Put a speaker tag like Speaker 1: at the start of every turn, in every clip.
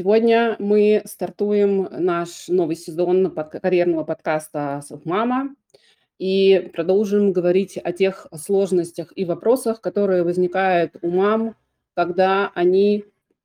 Speaker 1: Сегодня мы стартуем наш новый сезон под карьерного подкаста "Селфмама" и продолжим говорить о тех сложностях и вопросах, которые возникают у мам, когда они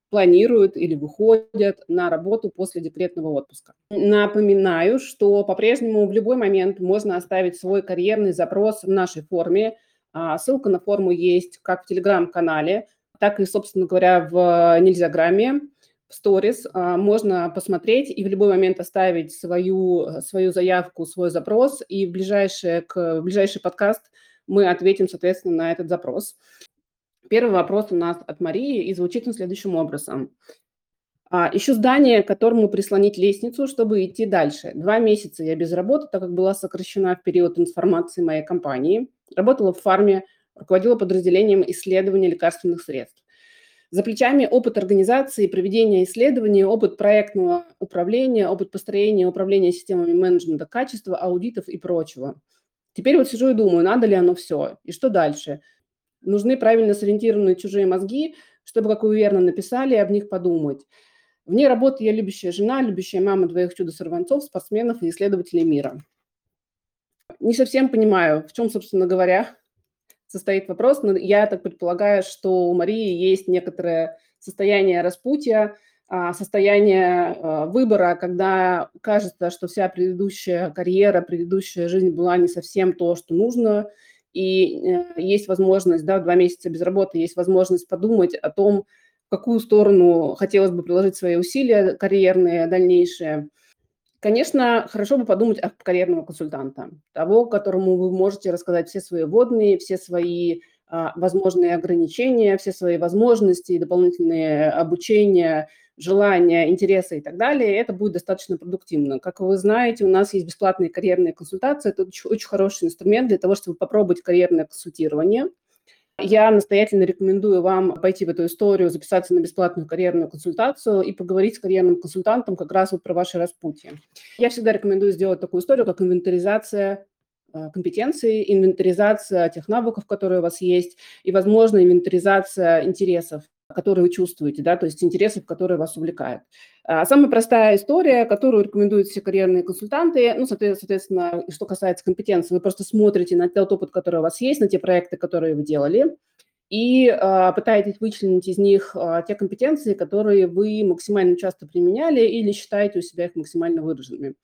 Speaker 1: планируют или выходят на работу после декретного отпуска. Напоминаю, что по-прежнему в любой момент можно оставить свой карьерный запрос в нашей форме. А, ссылка на форму есть как в телеграм-канале, так и, собственно говоря, в Нельзяграмме в сторис а, можно посмотреть и в любой момент оставить свою, свою заявку, свой запрос, и в, ближайшее, к, в ближайший подкаст мы ответим, соответственно, на этот запрос. Первый вопрос у нас от Марии, и звучит он следующим образом. А, ищу здание, к которому прислонить лестницу, чтобы идти дальше. Два месяца я без работы, так как была сокращена в период трансформации моей компании. Работала в фарме, руководила подразделением исследования лекарственных средств. За плечами опыт организации, проведения исследований, опыт проектного управления, опыт построения управления системами менеджмента качества, аудитов и прочего. Теперь вот сижу и думаю, надо ли оно все, и что дальше. Нужны правильно сориентированные чужие мозги, чтобы, как вы верно написали, об них подумать. Вне работы я любящая жена, любящая мама двоих чудо-сорванцов, спортсменов и исследователей мира. Не совсем понимаю, в чем, собственно говоря, состоит вопрос, но я так предполагаю, что у Марии есть некоторое состояние распутья, а, состояние а, выбора, когда кажется, что вся предыдущая карьера, предыдущая жизнь была не совсем то, что нужно, и э, есть возможность, да, два месяца без работы, есть возможность подумать о том, в какую сторону хотелось бы приложить свои усилия карьерные, дальнейшие – Конечно, хорошо бы подумать о карьерного консультанта, того, которому вы можете рассказать все свои водные, все свои а, возможные ограничения, все свои возможности, дополнительные обучения, желания, интересы и так далее. Это будет достаточно продуктивно. Как вы знаете, у нас есть бесплатные карьерные консультации. Это очень, очень хороший инструмент для того, чтобы попробовать карьерное консультирование – я настоятельно рекомендую вам пойти в эту историю, записаться на бесплатную карьерную консультацию и поговорить с карьерным консультантом как раз вот про ваше распутье. Я всегда рекомендую сделать такую историю, как инвентаризация э, компетенций, инвентаризация тех навыков, которые у вас есть, и, возможно, инвентаризация интересов которые вы чувствуете, да, то есть интересов, которые вас увлекают. А, самая простая история, которую рекомендуют все карьерные консультанты, ну, соответственно, что касается компетенции, вы просто смотрите на тот опыт, который у вас есть, на те проекты, которые вы делали, и э, пытаетесь вычленить из них э, те компетенции, которые вы максимально часто применяли или считаете у себя их максимально выраженными.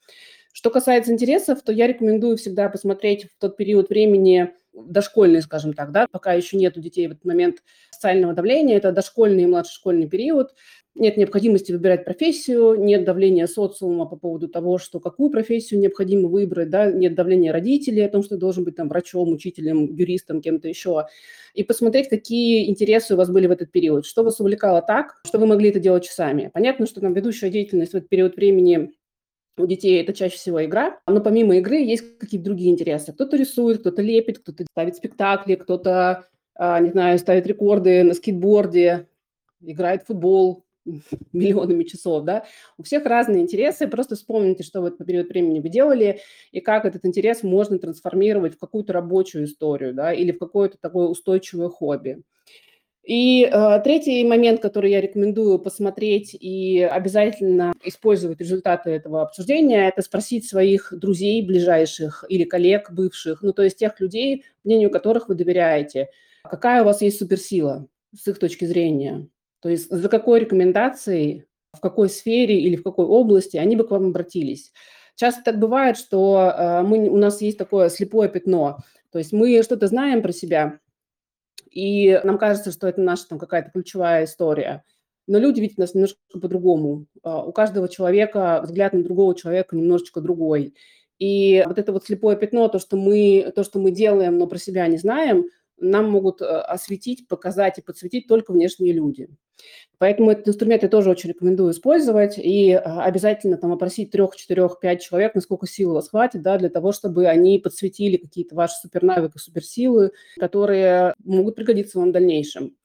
Speaker 1: Что касается интересов, то я рекомендую всегда посмотреть в тот период времени, дошкольный, скажем так, да, пока еще нет у детей в этот момент социального давления, это дошкольный и младшешкольный период, нет необходимости выбирать профессию, нет давления социума по поводу того, что какую профессию необходимо выбрать, да, нет давления родителей о том, что должен быть там врачом, учителем, юристом, кем-то еще. И посмотреть, какие интересы у вас были в этот период, что вас увлекало так, что вы могли это делать часами. Понятно, что там ведущая деятельность в этот период времени у детей это чаще всего игра, но помимо игры есть какие-то другие интересы. Кто-то рисует, кто-то лепит, кто-то ставит спектакли, кто-то, а, не знаю, ставит рекорды на скейтборде, играет в футбол миллионами часов, да. У всех разные интересы, просто вспомните, что в этот период времени вы делали, и как этот интерес можно трансформировать в какую-то рабочую историю, да, или в какое-то такое устойчивое хобби. И э, третий момент, который я рекомендую посмотреть и обязательно использовать результаты этого обсуждения, это спросить своих друзей ближайших или коллег бывших, ну то есть тех людей, мнению которых вы доверяете, какая у вас есть суперсила с их точки зрения. То есть за какой рекомендацией, в какой сфере или в какой области они бы к вам обратились. Часто так бывает, что э, мы, у нас есть такое слепое пятно. То есть мы что-то знаем про себя, и нам кажется, что это наша там какая-то ключевая история. Но люди видят нас немножко по-другому. А, у каждого человека взгляд на другого человека немножечко другой. И вот это вот слепое пятно, то, что мы, то, что мы делаем, но про себя не знаем, нам могут э, осветить, показать и подсветить только внешние люди. Поэтому этот инструмент я тоже очень рекомендую использовать и а, обязательно там опросить трех, четырех, пять человек, насколько сил у вас хватит, да, для того, чтобы они подсветили какие-то ваши супернавыки, суперсилы, которые могут пригодиться вам в дальнейшем.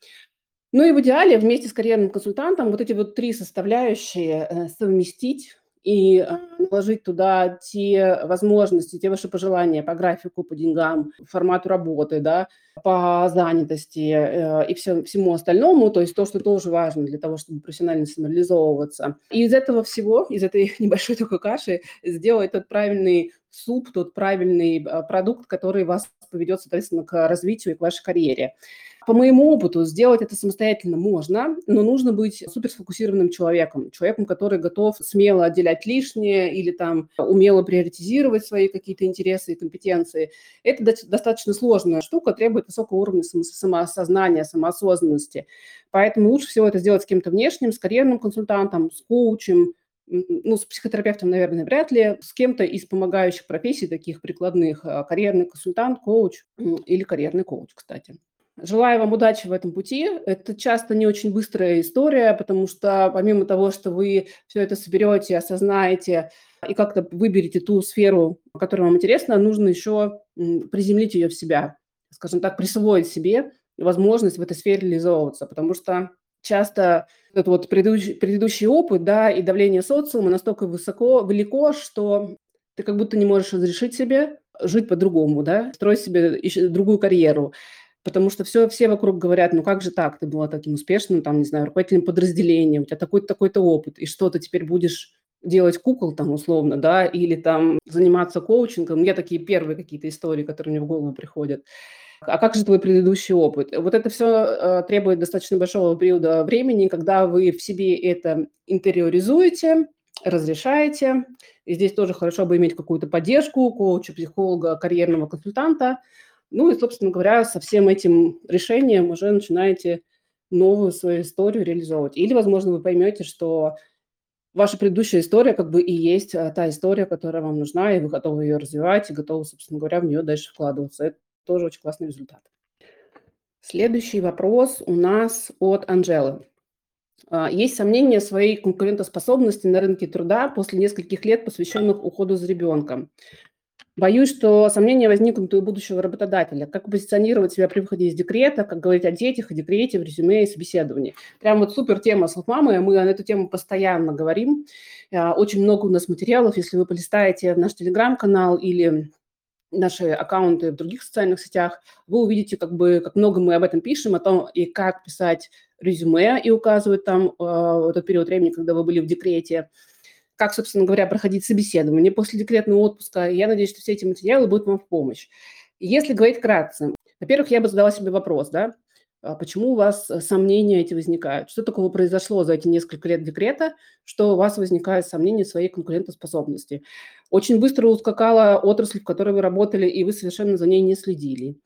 Speaker 1: Ну и в идеале вместе с карьерным консультантом вот эти вот три составляющие э, совместить и наложить туда те возможности, те ваши пожелания по графику, по деньгам, формату работы, да, по занятости э, и все, всему остальному, то есть то, что тоже важно для того, чтобы профессионально самореализовываться. И из этого всего, из этой небольшой такой каши сделать тот правильный суп, тот правильный а, продукт, который вас поведет, соответственно, к развитию и к вашей карьере. По моему опыту, сделать это самостоятельно можно, но нужно быть суперсфокусированным человеком, человеком, который готов смело отделять лишнее или там умело приоритизировать свои какие-то интересы и компетенции. Это достаточно сложная штука, требует высокого уровня самоосознания, самоосознанности. Поэтому лучше всего это сделать с кем-то внешним, с карьерным консультантом, с коучем, ну, с психотерапевтом, наверное, вряд ли, с кем-то из помогающих профессий, таких прикладных, а, карьерный консультант, коуч или карьерный коуч, кстати. Желаю вам удачи в этом пути. Это часто не очень быстрая история, потому что помимо того, что вы все это соберете, осознаете и как-то выберете ту сферу, которая вам интересна, нужно еще приземлить ее в себя, скажем так, присвоить себе возможность в этой сфере реализовываться, потому что часто этот вот предыдущий, предыдущий опыт, да, и давление социума настолько высоко, велико, что ты как будто не можешь разрешить себе жить по-другому, да, строить себе другую карьеру, потому что все, все вокруг говорят, ну как же так, ты была таким успешным, там, не знаю, руководителем подразделения, у тебя такой-то такой-то опыт, и что, ты теперь будешь делать кукол там условно, да, или там заниматься коучингом. Я такие первые какие-то истории, которые мне в голову приходят. А как же твой предыдущий опыт? Вот это все э, требует достаточно большого периода времени, когда вы в себе это интериоризуете, разрешаете. И здесь тоже хорошо бы иметь какую-то поддержку коуча, психолога, карьерного консультанта – ну и, собственно говоря, со всем этим решением уже начинаете новую свою историю реализовывать. Или, возможно, вы поймете, что ваша предыдущая история как бы и есть а, та история, которая вам нужна, и вы готовы ее развивать, и готовы, собственно говоря, в нее дальше вкладываться. Это тоже очень классный результат. Следующий вопрос у нас от Анжелы. А, есть сомнения своей конкурентоспособности на рынке труда после нескольких лет, посвященных уходу за ребенком. Боюсь, что сомнения возникнут у будущего работодателя. Как позиционировать себя при выходе из декрета, как говорить о детях, о декрете в резюме и собеседовании. Прям вот супер тема с мамой, мы на эту тему постоянно говорим. А, очень много у нас материалов, если вы полистаете наш телеграм-канал или наши аккаунты в других социальных сетях, вы увидите, как бы, как много мы об этом пишем, о том, и как писать резюме, и указывать там э, этот период времени, когда вы были в декрете, как, собственно говоря, проходить собеседование после декретного отпуска. Я надеюсь, что все эти материалы будут вам в помощь. Если говорить вкратце, во-первых, я бы задала себе вопрос, да, а почему у вас э, сомнения эти возникают? Что такого произошло за эти несколько лет декрета, что у вас возникают сомнения в своей конкурентоспособности? Очень быстро ускакала отрасль, в которой вы работали, и вы совершенно за ней не следили.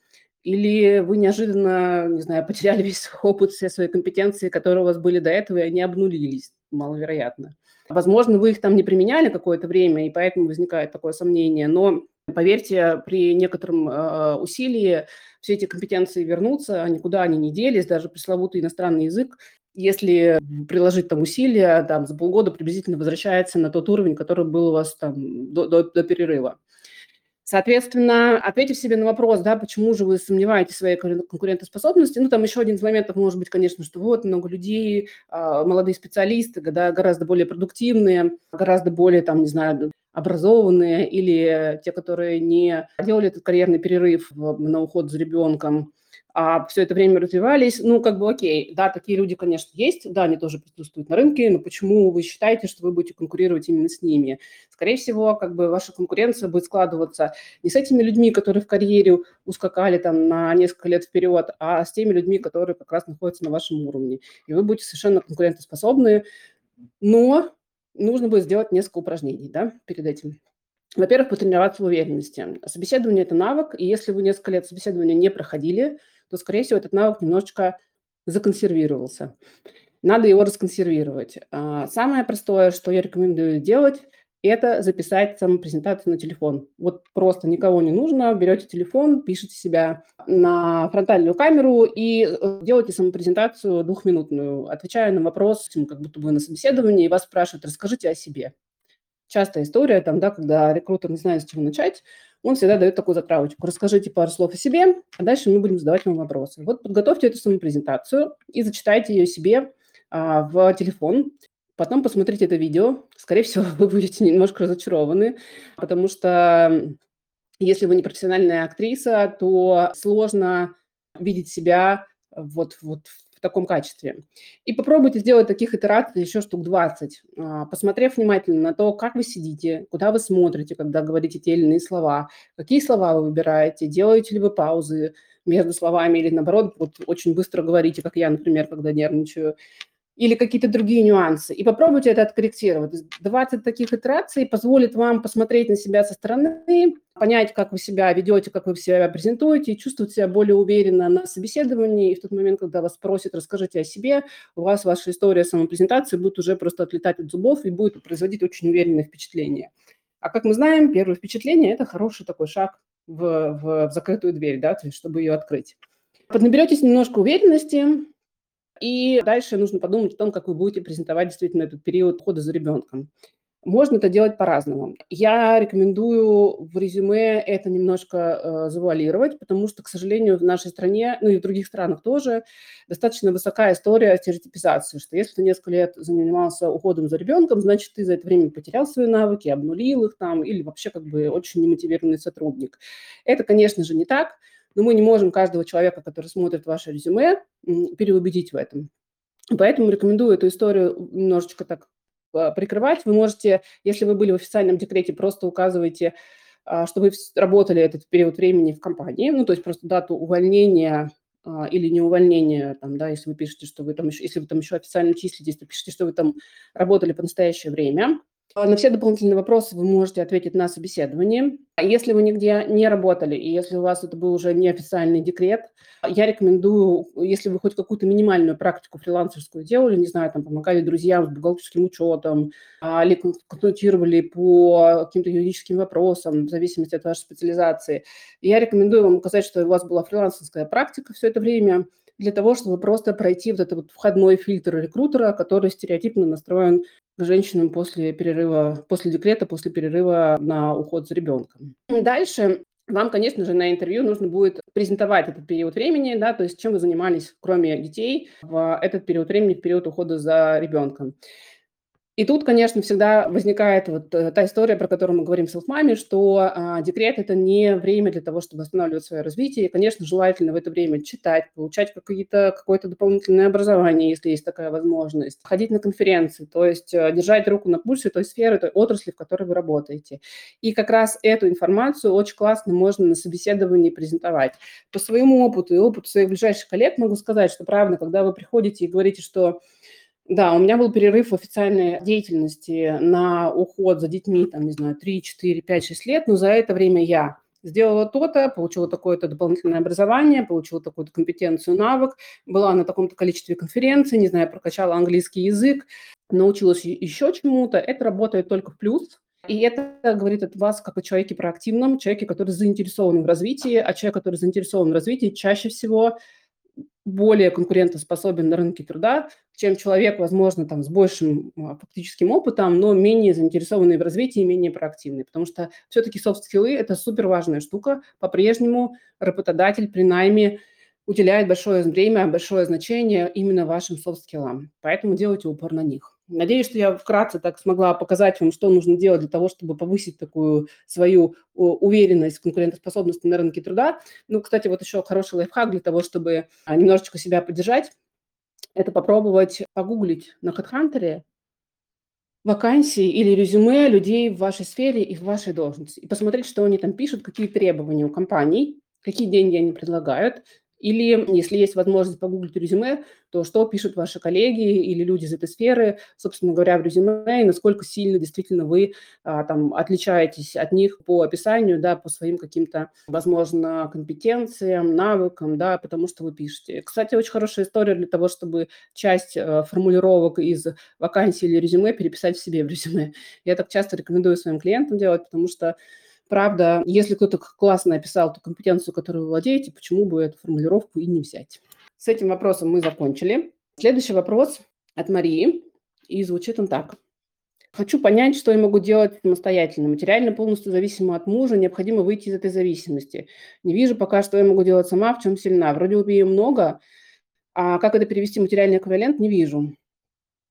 Speaker 1: Или вы неожиданно, не знаю, потеряли весь опыт, все свои компетенции, которые у вас были до этого, и они обнулились, маловероятно. Возможно, вы их там не применяли какое-то время, и поэтому возникает такое сомнение, но поверьте, при некотором э, усилии все эти компетенции вернутся, никуда они не делись, даже пресловутый иностранный язык, если приложить там усилия, там за полгода приблизительно возвращается на тот уровень, который был у вас там до, до, до перерыва. Соответственно, ответив себе на вопрос, да, почему же вы сомневаетесь в своей конкурентоспособности, ну, там еще один из моментов может быть, конечно, что вот много людей, а, молодые специалисты, да, гораздо более продуктивные, гораздо более, там, не знаю, образованные или те, которые не делали этот карьерный перерыв на уход за ребенком, а все это время развивались, ну, как бы окей, да, такие люди, конечно, есть, да, они тоже присутствуют на рынке, но почему вы считаете, что вы будете конкурировать именно с ними? Скорее всего, как бы ваша конкуренция будет складываться не с этими людьми, которые в карьере ускакали там на несколько лет вперед, а с теми людьми, которые как раз находятся на вашем уровне. И вы будете совершенно конкурентоспособны, но нужно будет сделать несколько упражнений, да, перед этим. Во-первых, потренироваться в уверенности. Собеседование – это навык, и если вы несколько лет собеседования не проходили – то, скорее всего, этот навык немножечко законсервировался. Надо его расконсервировать. А, самое простое, что я рекомендую делать, это записать самопрезентацию на телефон. Вот просто никого не нужно, берете телефон, пишете себя на фронтальную камеру и э, делаете самопрезентацию двухминутную, отвечая на вопрос, как будто бы на собеседовании, и вас спрашивают, расскажите о себе. Частая история, там, да, когда рекрутер не знает, с чего начать, он всегда дает такую затравочку. Расскажите пару слов о себе, а дальше мы будем задавать вам вопросы. Вот подготовьте эту саму презентацию и зачитайте ее себе а, в телефон. Потом посмотрите это видео. Скорее всего, вы будете немножко разочарованы, потому что если вы не профессиональная актриса, то сложно видеть себя вот, вот таком качестве. И попробуйте сделать таких итераций еще штук 20, а, посмотрев внимательно на то, как вы сидите, куда вы смотрите, когда говорите те или иные слова, какие слова вы выбираете, делаете ли вы паузы между словами или, наоборот, вот очень быстро говорите, как я, например, когда нервничаю, или какие-то другие нюансы. И попробуйте это откорректировать. 20 таких итераций позволит вам посмотреть на себя со стороны, понять, как вы себя ведете, как вы себя презентуете, и чувствовать себя более уверенно на собеседовании. И в тот момент, когда вас спросят, расскажите о себе, у вас ваша история самопрезентации будет уже просто отлетать от зубов и будет производить очень уверенное впечатление. А как мы знаем, первое впечатление – это хороший такой шаг в, в, закрытую дверь, да, чтобы ее открыть. Поднаберетесь немножко уверенности, и дальше нужно подумать о том, как вы будете презентовать действительно этот период ухода за ребенком. Можно это делать по-разному. Я рекомендую в резюме это немножко э, завуалировать, потому что, к сожалению, в нашей стране, ну и в других странах тоже, достаточно высокая история стереотипизации, что если ты несколько лет занимался уходом за ребенком, значит, ты за это время потерял свои навыки, обнулил их там, или вообще как бы очень немотивированный сотрудник. Это, конечно же, не так но мы не можем каждого человека, который смотрит ваше резюме, переубедить в этом. Поэтому рекомендую эту историю немножечко так а, прикрывать. Вы можете, если вы были в официальном декрете, просто указывайте, а, что вы работали этот период времени в компании, ну, то есть просто дату увольнения а, или не увольнения, там, да, если вы пишете, что вы там еще, если вы там еще официально числитесь, то пишите, что вы там работали по настоящее время. А, на все дополнительные вопросы вы можете ответить на собеседовании. А если вы нигде не работали, и если у вас это был уже неофициальный декрет, я рекомендую, если вы хоть какую-то минимальную практику фрилансерскую делали, не знаю, там помогали друзьям с бухгалтерским учетом, а, или консультировали по каким-то юридическим вопросам, в зависимости от вашей специализации, я рекомендую вам указать, что у вас была фрилансерская практика все это время, для того, чтобы просто пройти вот этот вот входной фильтр рекрутера, который стереотипно настроен женщинам после перерыва, после декрета, после перерыва на уход за ребенком. Дальше вам, конечно же, на интервью нужно будет презентовать этот период времени, да, то есть чем вы занимались, кроме детей, в этот период времени, в период ухода за ребенком. И тут, конечно, всегда возникает вот э, та история, про которую мы говорим в селфмаме, что а, декрет – это не время для того, чтобы останавливать свое развитие. И, конечно, желательно в это время читать, получать какие-то, какое-то дополнительное образование, если есть такая возможность, ходить на конференции, то есть э, держать руку на пульсе той сферы, той отрасли, в которой вы работаете. И как раз эту информацию очень классно можно на собеседовании презентовать. По своему опыту и опыту своих ближайших коллег могу сказать, что, правда, когда вы приходите и говорите, что да, у меня был перерыв в официальной деятельности на уход за детьми, там, не знаю, 3, 4, 5, 6 лет, но за это время я сделала то-то, получила такое-то дополнительное образование, получила такую-то компетенцию, навык, была на таком-то количестве конференций, не знаю, прокачала английский язык, научилась еще чему-то, это работает только в плюс. И это говорит от вас как о человеке проактивном, человеке, который заинтересован в развитии, а человек, который заинтересован в развитии, чаще всего более конкурентоспособен на рынке труда, чем человек, возможно, там, с большим а, фактическим опытом, но менее заинтересованный в развитии, менее проактивный. Потому что все-таки софт-скиллы – это супер важная штука. По-прежнему работодатель при найме уделяет большое время, большое значение именно вашим софт-скиллам. Поэтому делайте упор на них. Надеюсь, что я вкратце так смогла показать вам, что нужно делать для того, чтобы повысить такую свою уверенность, конкурентоспособность на рынке труда. Ну, кстати, вот еще хороший лайфхак для того, чтобы а, немножечко себя поддержать, это попробовать погуглить на HeadHunter вакансии или резюме людей в вашей сфере и в вашей должности и посмотреть, что они там пишут, какие требования у компаний, какие деньги они предлагают, или, если есть возможность погуглить резюме, то что пишут ваши коллеги или люди из этой сферы, собственно говоря, в резюме, и насколько сильно действительно вы а, там отличаетесь от них по описанию, да, по своим каким-то, возможно, компетенциям, навыкам, да, потому что вы пишете. Кстати, очень хорошая история для того, чтобы часть а, формулировок из вакансии или резюме переписать в себе в резюме. Я так часто рекомендую своим клиентам делать, потому что Правда, если кто-то классно описал ту компетенцию, которую вы владеете, почему бы эту формулировку и не взять? С этим вопросом мы закончили. Следующий вопрос от Марии, и звучит он так. Хочу понять, что я могу делать самостоятельно. Материально полностью зависима от мужа, необходимо выйти из этой зависимости. Не вижу пока, что я могу делать сама, в чем сильна. Вроде умею много, а как это перевести в материальный эквивалент, не вижу.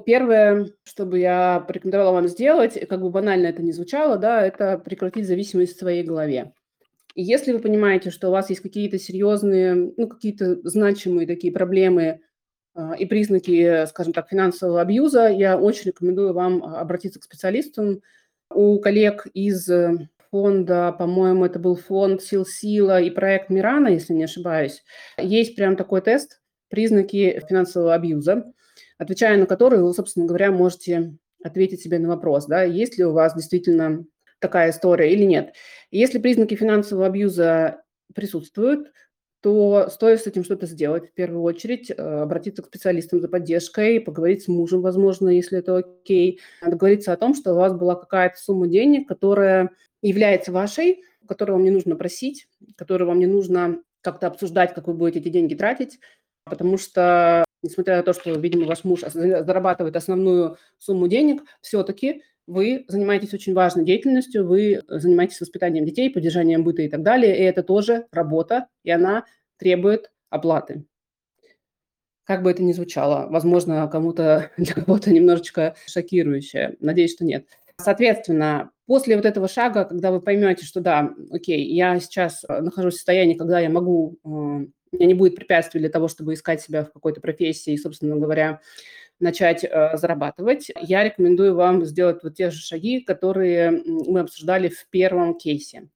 Speaker 1: Первое, что бы я порекомендовала вам сделать, как бы банально это ни звучало, да, это прекратить зависимость в своей голове. И если вы понимаете, что у вас есть какие-то серьезные, ну, какие-то значимые такие проблемы а, и признаки, скажем так, финансового абьюза, я очень рекомендую вам а, обратиться к специалистам. У коллег из фонда, по-моему, это был фонд Сил Сила и проект Мирана, если не ошибаюсь, есть прям такой тест «Признаки финансового абьюза», отвечая на который вы, собственно говоря, можете ответить себе на вопрос, да, есть ли у вас действительно такая история или нет. Если признаки финансового абьюза присутствуют, то стоит с этим что-то сделать. В первую очередь э, обратиться к специалистам за поддержкой, поговорить с мужем, возможно, если это окей. Договориться о том, что у вас была какая-то сумма денег, которая является вашей, которую вам не нужно просить, которую вам не нужно как-то обсуждать, как вы будете эти деньги тратить, потому что, несмотря на то, что, видимо, ваш муж зарабатывает основную сумму денег, все-таки вы занимаетесь очень важной деятельностью, вы занимаетесь воспитанием детей, поддержанием быта и так далее, и это тоже работа, и она требует оплаты. Как бы это ни звучало, возможно, кому-то для кого-то немножечко шокирующее. Надеюсь, что нет. Соответственно, после вот этого шага, когда вы поймете, что да, окей, я сейчас э, нахожусь в состоянии, когда я могу, э, не будет препятствий для того, чтобы искать себя в какой-то профессии и, собственно говоря, начать э, зарабатывать, я рекомендую вам сделать вот те же шаги, которые мы обсуждали в первом кейсе.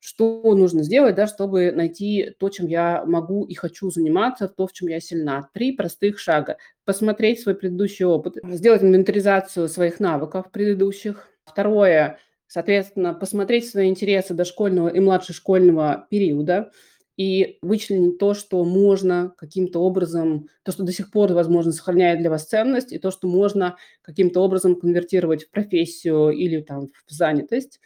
Speaker 1: Что нужно сделать, да, чтобы найти то, чем я могу и хочу заниматься, то, в чем я сильна? Три простых шага. Посмотреть свой предыдущий опыт, сделать инвентаризацию своих навыков предыдущих. Второе, соответственно, посмотреть свои интересы дошкольного и младшешкольного периода – и вычленить то, что можно каким-то образом, то, что до сих пор, возможно, сохраняет для вас ценность, и то, что можно каким-то образом конвертировать в профессию или там в занятость.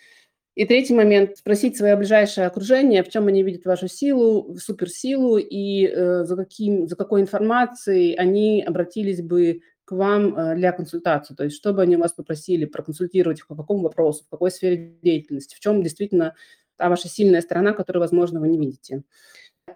Speaker 1: И третий момент – спросить свое ближайшее окружение, в чем они видят вашу силу, суперсилу, и э, за, каким, за какой информацией они обратились бы к вам э, для консультации. То есть, чтобы они вас попросили проконсультировать по какому вопросу, в какой сфере деятельности, в чем действительно та ваша сильная сторона, которую, возможно, вы не видите.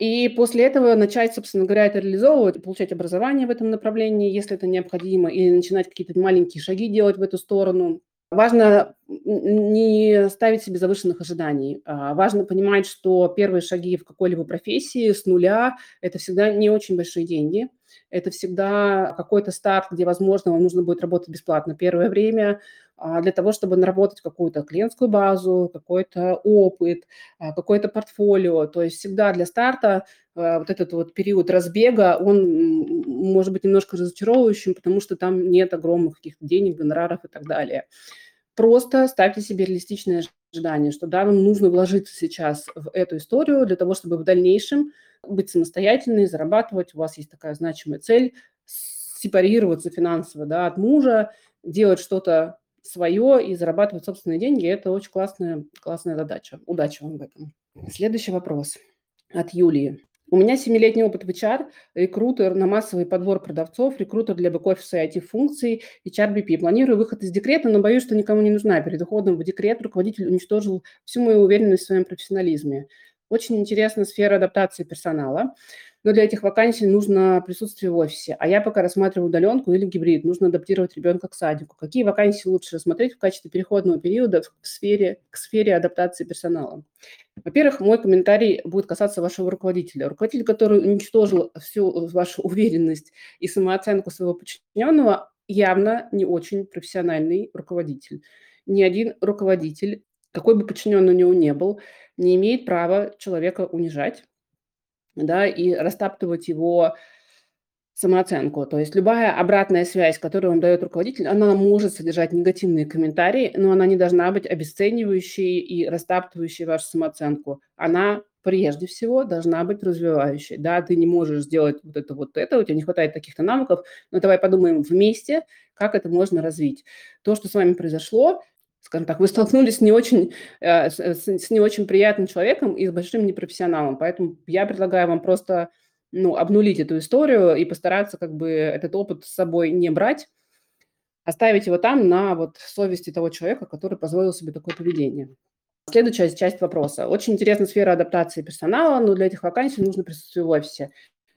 Speaker 1: И после этого начать, собственно говоря, это реализовывать, получать образование в этом направлении, если это необходимо, или начинать какие-то маленькие шаги делать в эту сторону. Важно не ставить себе завышенных ожиданий. А важно понимать, что первые шаги в какой-либо профессии с нуля – это всегда не очень большие деньги. Это всегда какой-то старт, где, возможно, вам нужно будет работать бесплатно первое время, а, для того, чтобы наработать какую-то клиентскую базу, какой-то опыт, а, какое-то портфолио. То есть всегда для старта вот этот вот период разбега, он может быть немножко разочаровывающим, потому что там нет огромных каких-то денег, гонораров и так далее. Просто ставьте себе реалистичные ожидания, что да, вам нужно вложиться сейчас в эту историю для того, чтобы в дальнейшем быть самостоятельной, зарабатывать. У вас есть такая значимая цель сепарироваться финансово да, от мужа, делать что-то свое и зарабатывать собственные деньги. Это очень классная, классная задача. Удачи вам в этом. Следующий вопрос от Юлии. У меня семилетний опыт в HR, рекрутер на массовый подбор продавцов, рекрутер для бэк-офиса и IT-функций, HRBP. Планирую выход из декрета, но боюсь, что никому не нужна. Перед уходом в декрет руководитель уничтожил всю мою уверенность в своем профессионализме. Очень интересная сфера адаптации персонала но для этих вакансий нужно присутствие в офисе. А я пока рассматриваю удаленку или гибрид. Нужно адаптировать ребенка к садику. Какие вакансии лучше рассмотреть в качестве переходного периода в сфере, к сфере адаптации персонала? Во-первых, мой комментарий будет касаться вашего руководителя. Руководитель, который уничтожил всю вашу уверенность и самооценку своего подчиненного, явно не очень профессиональный руководитель. Ни один руководитель, какой бы подчиненный у него не был, не имеет права человека унижать, да, и растаптывать его самооценку. То есть любая обратная связь, которую вам дает руководитель, она может содержать негативные комментарии, но она не должна быть обесценивающей и растаптывающей вашу самооценку. Она прежде всего должна быть развивающей. Да, ты не можешь сделать вот это, вот это, у тебя не хватает таких-то навыков, но давай подумаем вместе, как это можно развить. То, что с вами произошло, скажем так, вы столкнулись с не очень, э, с, с не очень приятным человеком и с большим непрофессионалом. Поэтому я предлагаю вам просто ну, обнулить эту историю и постараться как бы этот опыт с собой не брать, оставить его там на вот совести того человека, который позволил себе такое поведение. Следующая часть вопроса. Очень интересная сфера адаптации персонала, но для этих вакансий нужно присутствие в офисе.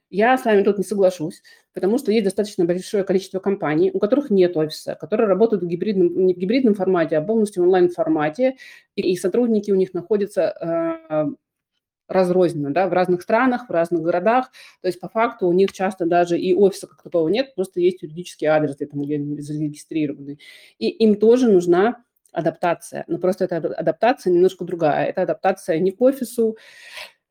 Speaker 1: Я с вами тут не соглашусь, потому что есть достаточно большое количество компаний, у которых нет офиса, которые работают в гибридном, не в гибридном формате, а полностью в онлайн-формате, и, и сотрудники у них находятся э, разрозненно, да, в разных странах, в разных городах. То есть по факту у них часто даже и офиса как такового нет, просто есть юридический адрес, где, там, зарегистрированы. И им тоже нужна адаптация. Но просто эта адаптация немножко другая. Это адаптация не к офису,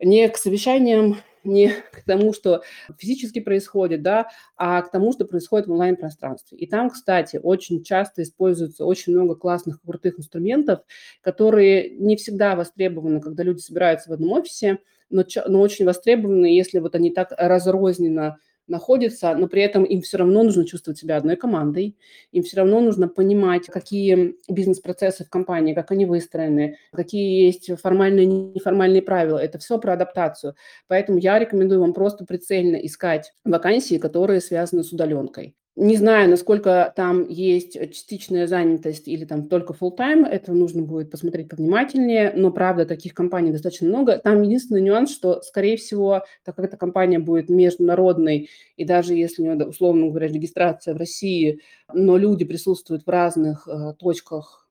Speaker 1: не к совещаниям, не к тому, что физически происходит, да, а к тому, что происходит в онлайн-пространстве. И там, кстати, очень часто используется очень много классных, крутых инструментов, которые не всегда востребованы, когда люди собираются в одном офисе, но, но очень востребованы, если вот они так разрозненно находятся, но при этом им все равно нужно чувствовать себя одной командой, им все равно нужно понимать, какие бизнес-процессы в компании, как они выстроены, какие есть формальные и неформальные правила. Это все про адаптацию. Поэтому я рекомендую вам просто прицельно искать вакансии, которые связаны с удаленкой. Не знаю, насколько там есть частичная занятость или там только full time, это нужно будет посмотреть повнимательнее, но правда таких компаний достаточно много. Там единственный нюанс, что, скорее всего, так как эта компания будет международной, и даже если у нее, условно говоря, регистрация в России, но люди присутствуют в разных э, точках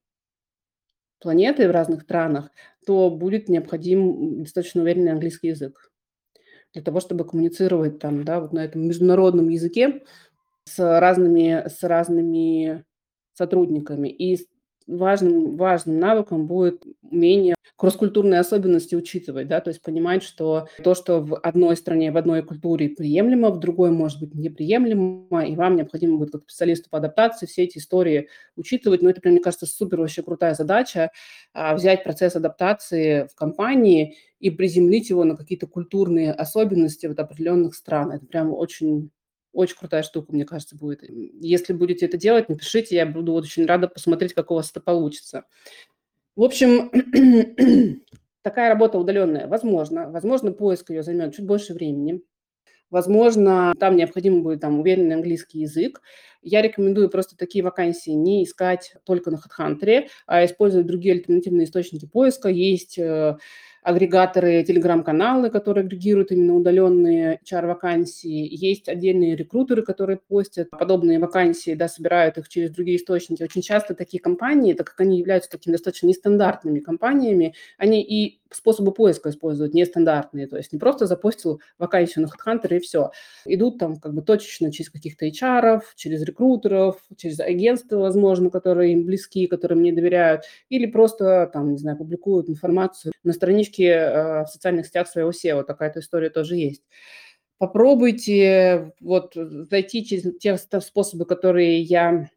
Speaker 1: планеты, в разных странах, то будет необходим достаточно уверенный английский язык для того, чтобы коммуницировать там, да, вот на этом международном языке с разными, с разными сотрудниками. И важным, важным навыком будет умение кросс-культурные особенности учитывать, да, то есть понимать, что то, что в одной стране, в одной культуре приемлемо, в другой может быть неприемлемо, и вам необходимо будет как специалисту по адаптации все эти истории учитывать. Но это, мне кажется, супер вообще крутая задача, а, взять процесс адаптации в компании и приземлить его на какие-то культурные особенности вот определенных стран. Это прям очень очень крутая штука, мне кажется, будет. Если будете это делать, напишите, я буду очень рада посмотреть, как у вас это получится. В общем, такая работа удаленная, возможно. Возможно, поиск ее займет чуть больше времени. Возможно, там необходим будет там, уверенный английский язык. Я рекомендую просто такие вакансии не искать только на HeadHunter, а использовать другие альтернативные источники поиска. Есть э, агрегаторы, телеграм-каналы, которые агрегируют именно удаленные HR-вакансии. Есть отдельные рекрутеры, которые постят подобные вакансии, да, собирают их через другие источники. Очень часто такие компании, так как они являются такими достаточно нестандартными компаниями, они и способы поиска используют нестандартные. То есть не просто запостил вакансию на HeadHunter и все. Идут там как бы точечно через каких-то HR, через рекрутеров, через агентства, возможно, которые им близки, которые мне доверяют, или просто там, не знаю, публикуют информацию на страничке э, в социальных сетях своего SEO. Такая-то история тоже есть. Попробуйте вот зайти через те способы, которые я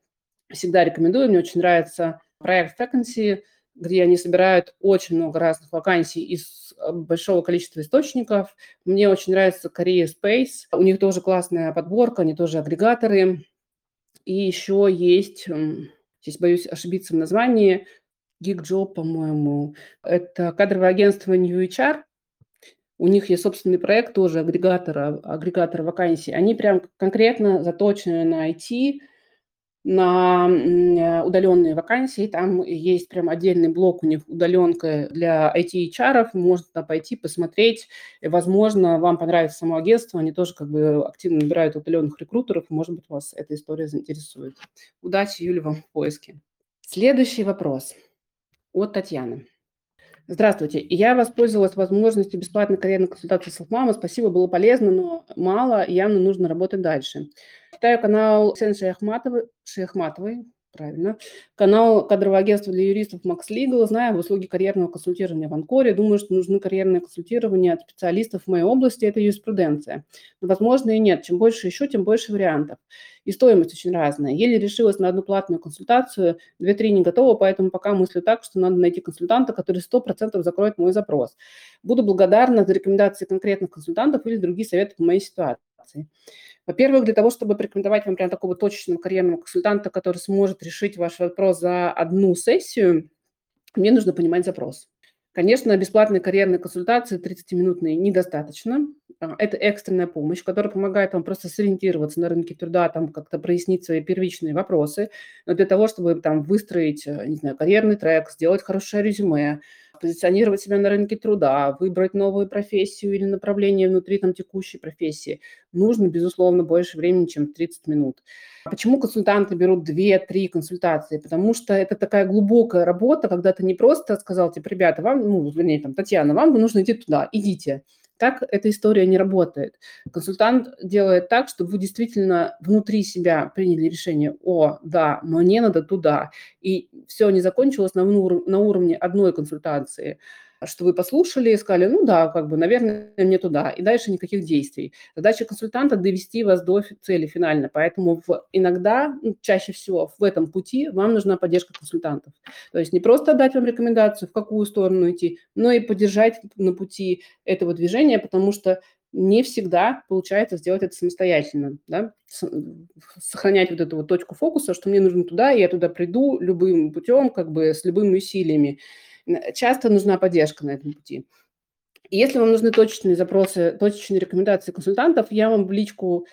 Speaker 1: всегда рекомендую. Мне очень нравится проект Vacancy, где они собирают очень много разных вакансий из э, большого количества источников. Мне очень нравится Korea Space. У них тоже классная подборка, они тоже агрегаторы. И еще есть, здесь боюсь ошибиться в названии, GigJob, по-моему. Это кадровое агентство New HR. У них есть собственный проект тоже агрегатора, агрегатора вакансий. Они прям конкретно заточены на IT, на э, удаленные вакансии. Там есть прям отдельный блок у них удаленка для IT-HR. Можно туда пойти, посмотреть. И, возможно, вам понравится само агентство. Они тоже как бы активно набирают удаленных рекрутеров. Может быть, вас эта история заинтересует. Удачи, Юля, вам в поиске. Следующий вопрос от Татьяны. Здравствуйте. Я воспользовалась возможностью бесплатной карьерной консультации с мама. Спасибо, было полезно, но мало, явно нужно работать дальше. Читаю канал Ксении Шейхматовой, Шейхматовой правильно. Канал кадрового агентства для юристов Max Legal. Знаю в услуги карьерного консультирования в Анкоре. Думаю, что нужны карьерные консультирования от специалистов в моей области. Это юриспруденция. Но, возможно, и нет. Чем больше ищу, тем больше вариантов. И стоимость очень разная. Еле решилась на одну платную консультацию, две-три не готова, поэтому пока мыслю так, что надо найти консультанта, который 100% закроет мой запрос. Буду благодарна за рекомендации конкретных консультантов или другие советы по моей ситуации. Во-первых, для того, чтобы порекомендовать вам прям такого точечного карьерного консультанта, который сможет решить ваш вопрос за одну сессию, мне нужно понимать запрос. Конечно, бесплатные карьерные консультации 30-минутные недостаточно. А, это экстренная помощь, которая помогает вам просто сориентироваться на рынке труда, там как-то прояснить свои первичные вопросы. Но для того, чтобы там выстроить, э, не знаю, карьерный трек, сделать хорошее резюме, позиционировать себя на рынке труда, выбрать новую профессию или направление внутри там, текущей профессии, нужно, безусловно, больше времени, чем 30 минут. Почему консультанты берут 2-3 консультации? Потому что это такая глубокая работа, когда ты не просто сказал, типа, ребята, вам, ну, вернее, там, Татьяна, вам нужно идти туда, идите. Так эта история не работает. Консультант делает так, чтобы вы действительно внутри себя приняли решение, о, да, мне надо туда. И все не закончилось на, на уровне одной консультации что вы послушали и сказали, ну да, как бы, наверное, мне туда, и дальше никаких действий. Задача консультанта – довести вас до цели финально, поэтому в, иногда, ну, чаще всего в этом пути вам нужна поддержка консультантов. То есть не просто дать вам рекомендацию, в какую сторону идти, но и поддержать на пути этого движения, потому что не всегда получается сделать это самостоятельно, да? сохранять вот эту вот точку фокуса, что мне нужно туда, и я туда приду любым путем, как бы с любыми усилиями. Часто нужна поддержка на этом пути. Если вам нужны точечные запросы, точечные рекомендации консультантов, я вам в личку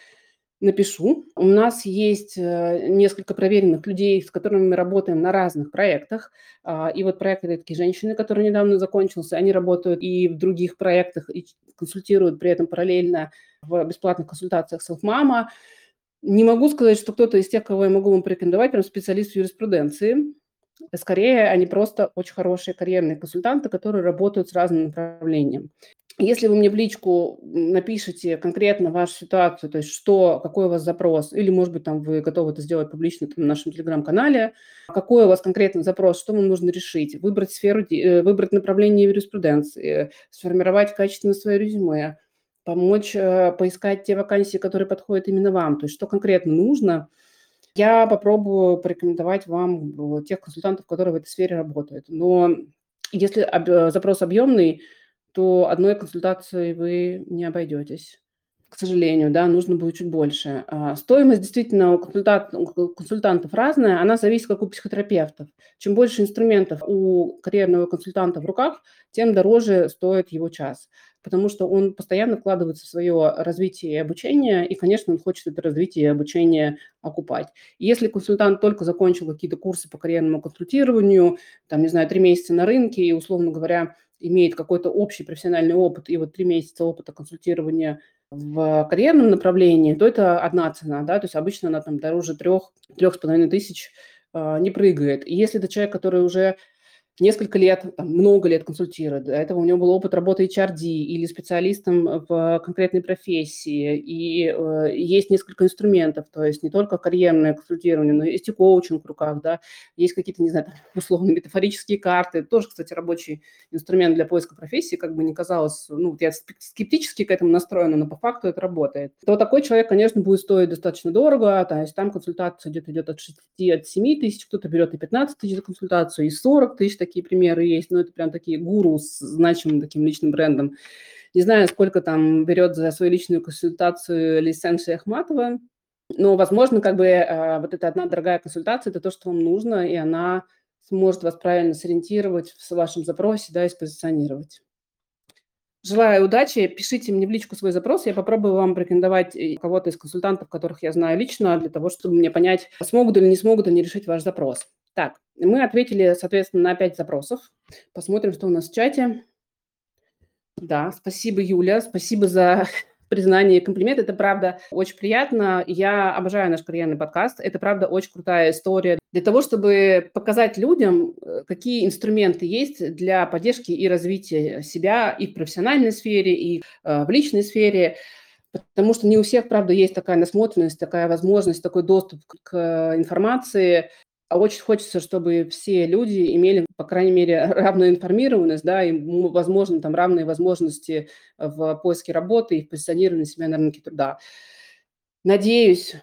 Speaker 1: напишу. У нас есть э, несколько проверенных людей, с которыми мы работаем на разных проектах. А, и вот проект такие женщины, который недавно закончился, они работают и в других проектах, и консультируют при этом параллельно в бесплатных консультациях Self-Mama. Не могу сказать, что кто-то из тех, кого я могу вам порекомендовать, прям специалист в юриспруденции. Скорее, они просто очень хорошие карьерные консультанты, которые работают с разным направлением. Если вы мне в личку напишите конкретно вашу ситуацию, то есть что, какой у вас запрос, или, может быть, там вы готовы это сделать публично там, на нашем телеграм-канале, какой у вас конкретный запрос, что вам нужно решить, выбрать сферу, э, выбрать направление юриспруденции, сформировать качественно свое резюме, помочь э, поискать те вакансии, которые подходят именно вам, то есть что конкретно нужно – я попробую порекомендовать вам тех консультантов, которые в этой сфере работают. Но если об, запрос объемный, то одной консультацией вы не обойдетесь. К сожалению, да, нужно будет чуть больше. А, стоимость действительно у, консультант, у консультантов разная, она зависит как у психотерапевтов. Чем больше инструментов у карьерного консультанта в руках, тем дороже стоит его час потому что он постоянно вкладывается в свое развитие и обучение, и, конечно, он хочет это развитие и обучение окупать. Если консультант только закончил какие-то курсы по карьерному консультированию, там, не знаю, три месяца на рынке, и, условно говоря, имеет какой-то общий профессиональный опыт, и вот три месяца опыта консультирования в карьерном направлении, то это одна цена, да, то есть обычно она там дороже трех, трех с половиной тысяч э, не прыгает. И если это человек, который уже несколько лет, там, много лет консультирует. До этого у него был опыт работы HRD или специалистом в конкретной профессии. И э, есть несколько инструментов, то есть не только карьерное консультирование, но есть и коучинг в руках, да, есть какие-то, не знаю, условно метафорические карты. тоже, кстати, рабочий инструмент для поиска профессии, как бы не казалось, ну, я скептически к этому настроена, но по факту это работает. То такой человек, конечно, будет стоить достаточно дорого, то есть там консультация где-то идет от 6, от 7 тысяч, кто-то берет и 15 тысяч за консультацию, и 40 тысяч, такие примеры есть, но это прям такие гуру с значимым таким личным брендом. Не знаю, сколько там берет за свою личную консультацию Лисенши Ахматова, но, возможно, как бы э, вот эта одна дорогая консультация – это то, что вам нужно, и она сможет вас правильно сориентировать в вашем запросе, да, и спозиционировать. Желаю удачи. Пишите мне в личку свой запрос. Я попробую вам порекомендовать кого-то из консультантов, которых я знаю лично, для того, чтобы мне понять, смогут или не смогут они решить ваш запрос. Так, мы ответили, соответственно, на 5 запросов. Посмотрим, что у нас в чате. Да, спасибо, Юля, спасибо за признание и комплимент. Это правда очень приятно. Я обожаю наш карьерный подкаст. Это правда очень крутая история для того, чтобы показать людям, э, какие инструменты есть для поддержки и развития себя и в профессиональной сфере, и э, в личной сфере. Потому что не у всех, правда, есть такая насмотренность, такая возможность, такой доступ к информации. А очень хочется, чтобы все люди имели, по крайней мере, равную информированность, да, и, возможно, там равные возможности в поиске работы и в позиционировании себя на рынке труда. Надеюсь,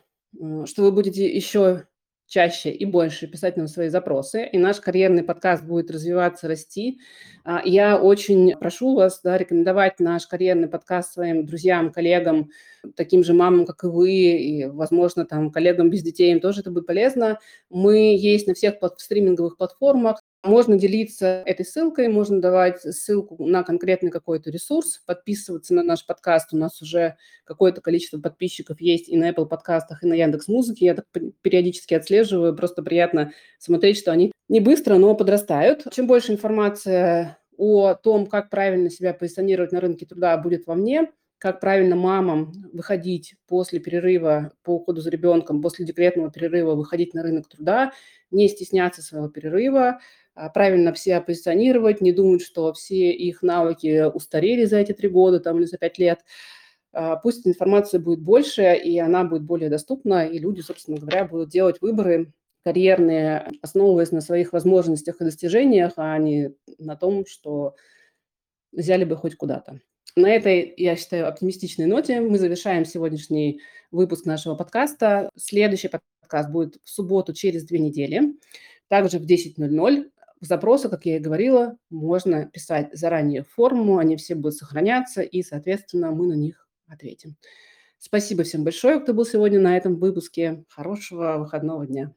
Speaker 1: что вы будете еще чаще и больше писать нам свои запросы, и наш карьерный подкаст будет развиваться, расти. А, я очень прошу вас да, рекомендовать наш карьерный подкаст своим друзьям, коллегам, таким же мамам, как и вы, и, возможно, там, коллегам без детей, им тоже это будет полезно. Мы есть на всех стриминговых платформах, можно делиться этой ссылкой, можно давать ссылку на конкретный какой-то ресурс, подписываться на наш подкаст. У нас уже какое-то количество подписчиков есть и на Apple подкастах, и на Яндекс Музыке. Я так периодически отслеживаю. Просто приятно смотреть, что они не быстро, но подрастают. Чем больше информация о том, как правильно себя позиционировать на рынке труда, будет во мне, как правильно мамам выходить после перерыва по уходу за ребенком, после декретного перерыва выходить на рынок труда, не стесняться своего перерыва, правильно себя позиционировать, не думать, что все их навыки устарели за эти три года там, или за пять лет. А, пусть информация будет больше, и она будет более доступна, и люди, собственно говоря, будут делать выборы карьерные, основываясь на своих возможностях и достижениях, а не на том, что взяли бы хоть куда-то. На этой, я считаю, оптимистичной ноте мы завершаем сегодняшний выпуск нашего подкаста. Следующий подкаст будет в субботу через две недели, также в 10.00. Запросы, как я и говорила, можно писать заранее форму, они все будут сохраняться, и, соответственно, мы на них ответим. Спасибо всем большое, кто был сегодня на этом выпуске. Хорошего выходного дня.